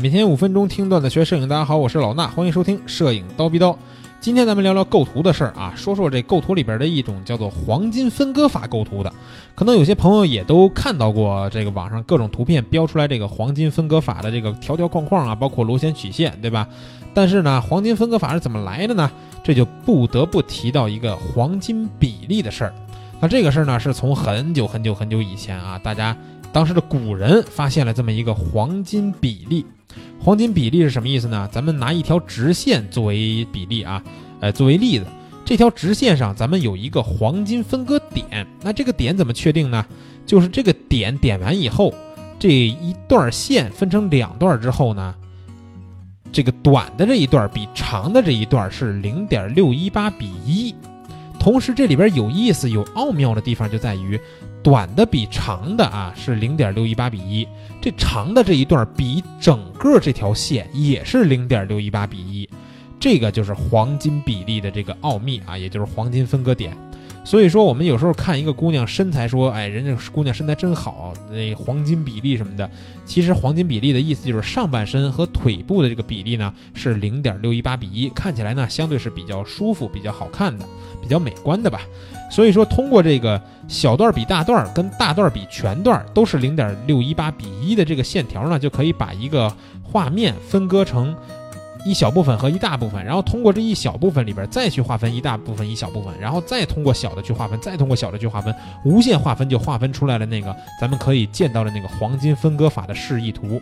每天五分钟听段子学摄影，大家好，我是老衲，欢迎收听摄影刀逼刀。今天咱们聊聊构图的事儿啊，说说这构图里边的一种叫做黄金分割法构图的。可能有些朋友也都看到过这个网上各种图片标出来这个黄金分割法的这个条条框框啊，包括螺旋曲线，对吧？但是呢，黄金分割法是怎么来的呢？这就不得不提到一个黄金比例的事儿。那这个事儿呢，是从很久很久很久以前啊，大家当时的古人发现了这么一个黄金比例。黄金比例是什么意思呢？咱们拿一条直线作为比例啊，呃，作为例子，这条直线上咱们有一个黄金分割点。那这个点怎么确定呢？就是这个点点完以后，这一段线分成两段之后呢，这个短的这一段比长的这一段是零点六一八比一。同时，这里边有意思、有奥妙的地方就在于。短的比长的啊是零点六一八比一，这长的这一段比整个这条线也是零点六一八比一，这个就是黄金比例的这个奥秘啊，也就是黄金分割点。所以说，我们有时候看一个姑娘身材，说，哎，人家姑娘身材真好，那黄金比例什么的。其实黄金比例的意思就是上半身和腿部的这个比例呢是零点六一八比一，看起来呢相对是比较舒服、比较好看的、比较美观的吧。所以说，通过这个小段比大段跟大段比全段都是零点六一八比一的这个线条呢，就可以把一个画面分割成。一小部分和一大部分，然后通过这一小部分里边再去划分一大部分、一小部分，然后再通过小的去划分，再通过小的去划分，无限划分就划分出来了那个咱们可以见到的那个黄金分割法的示意图。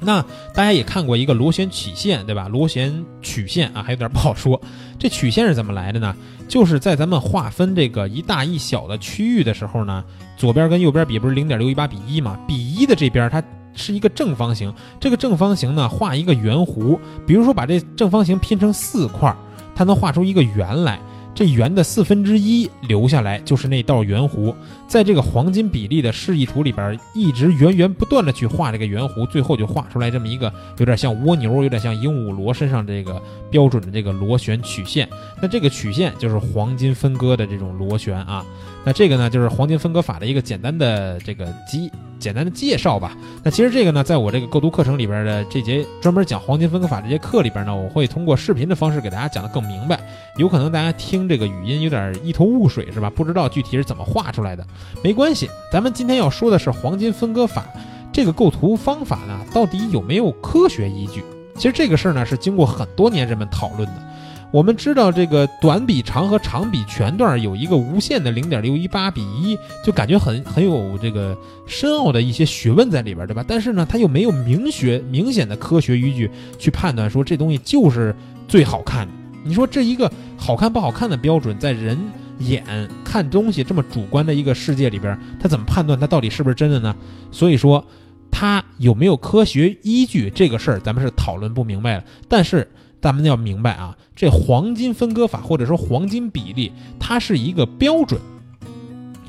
那大家也看过一个螺旋曲线，对吧？螺旋曲线啊，还有点不好说。这曲线是怎么来的呢？就是在咱们划分这个一大一小的区域的时候呢，左边跟右边比不是零点六一八比一嘛？比一的这边它。是一个正方形，这个正方形呢，画一个圆弧，比如说把这正方形拼成四块，它能画出一个圆来。这圆的四分之一留下来就是那道圆弧，在这个黄金比例的示意图里边，一直源源不断的去画这个圆弧，最后就画出来这么一个有点像蜗牛、有点像鹦鹉螺身上这个标准的这个螺旋曲线。那这个曲线就是黄金分割的这种螺旋啊。那这个呢，就是黄金分割法的一个简单的这个基简单的介绍吧。那其实这个呢，在我这个构图课程里边的这节专门讲黄金分割法这节课里边呢，我会通过视频的方式给大家讲的更明白。有可能大家听这个语音有点一头雾水，是吧？不知道具体是怎么画出来的。没关系，咱们今天要说的是黄金分割法这个构图方法呢，到底有没有科学依据？其实这个事儿呢，是经过很多年人们讨论的。我们知道这个短比长和长比全段有一个无限的零点六一八比一，就感觉很很有这个深奥的一些学问在里边，对吧？但是呢，它又没有明学明显的科学依据去判断说这东西就是最好看的。你说这一个好看不好看的标准，在人眼看东西这么主观的一个世界里边，他怎么判断它到底是不是真的呢？所以说，它有没有科学依据这个事儿，咱们是讨论不明白了。但是咱们要明白啊，这黄金分割法或者说黄金比例，它是一个标准。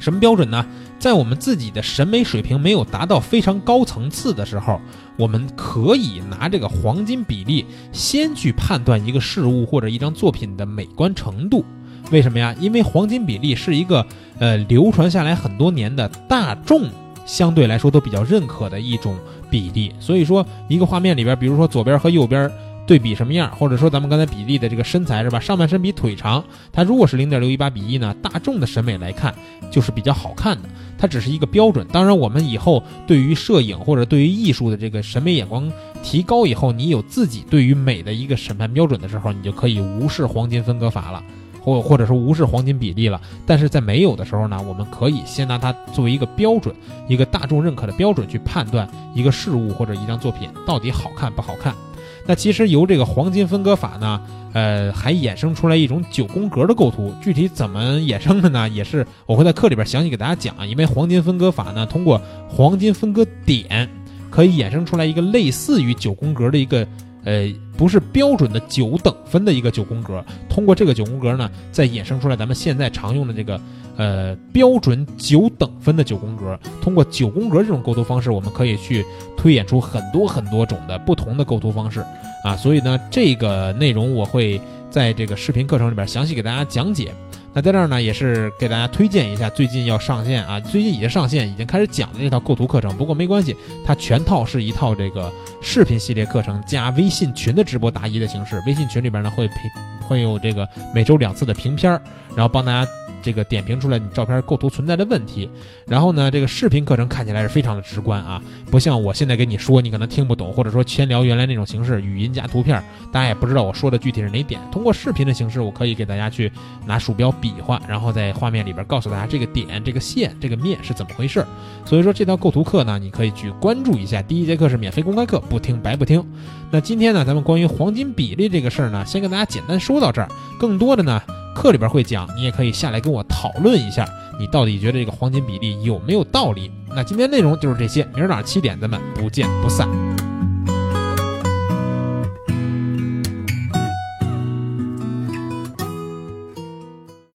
什么标准呢？在我们自己的审美水平没有达到非常高层次的时候，我们可以拿这个黄金比例先去判断一个事物或者一张作品的美观程度。为什么呀？因为黄金比例是一个呃流传下来很多年的大众相对来说都比较认可的一种比例。所以说，一个画面里边，比如说左边和右边。对比什么样，或者说咱们刚才比例的这个身材是吧？上半身比腿长，它如果是零点六一八比一呢？大众的审美来看就是比较好看的，它只是一个标准。当然，我们以后对于摄影或者对于艺术的这个审美眼光提高以后，你有自己对于美的一个审判标准的时候，你就可以无视黄金分割法了，或或者说无视黄金比例了。但是在没有的时候呢，我们可以先拿它作为一个标准，一个大众认可的标准去判断一个事物或者一张作品到底好看不好看。那其实由这个黄金分割法呢，呃，还衍生出来一种九宫格的构图。具体怎么衍生的呢？也是我会在课里边详细给大家讲。因为黄金分割法呢，通过黄金分割点，可以衍生出来一个类似于九宫格的一个。呃，不是标准的九等分的一个九宫格，通过这个九宫格呢，再衍生出来咱们现在常用的这个呃标准九等分的九宫格。通过九宫格这种构图方式，我们可以去推演出很多很多种的不同的构图方式啊。所以呢，这个内容我会在这个视频课程里边详细给大家讲解。那在这儿呢，也是给大家推荐一下最近要上线啊，最近已经上线，已经开始讲的这套构图课程。不过没关系，它全套是一套这个视频系列课程加微信群的直播答疑的形式。微信群里边呢会陪会有这个每周两次的评片儿，然后帮大家。这个点评出来你照片构图存在的问题，然后呢，这个视频课程看起来是非常的直观啊，不像我现在跟你说你可能听不懂，或者说先聊原来那种形式，语音加图片，大家也不知道我说的具体是哪点。通过视频的形式，我可以给大家去拿鼠标比划，然后在画面里边告诉大家这个点、这个线、这个面是怎么回事。所以说这套构图课呢，你可以去关注一下。第一节课是免费公开课，不听白不听。那今天呢，咱们关于黄金比例这个事儿呢，先跟大家简单说到这儿，更多的呢。课里边会讲，你也可以下来跟我讨论一下，你到底觉得这个黄金比例有没有道理？那今天内容就是这些，明儿早上七点咱们不见不散。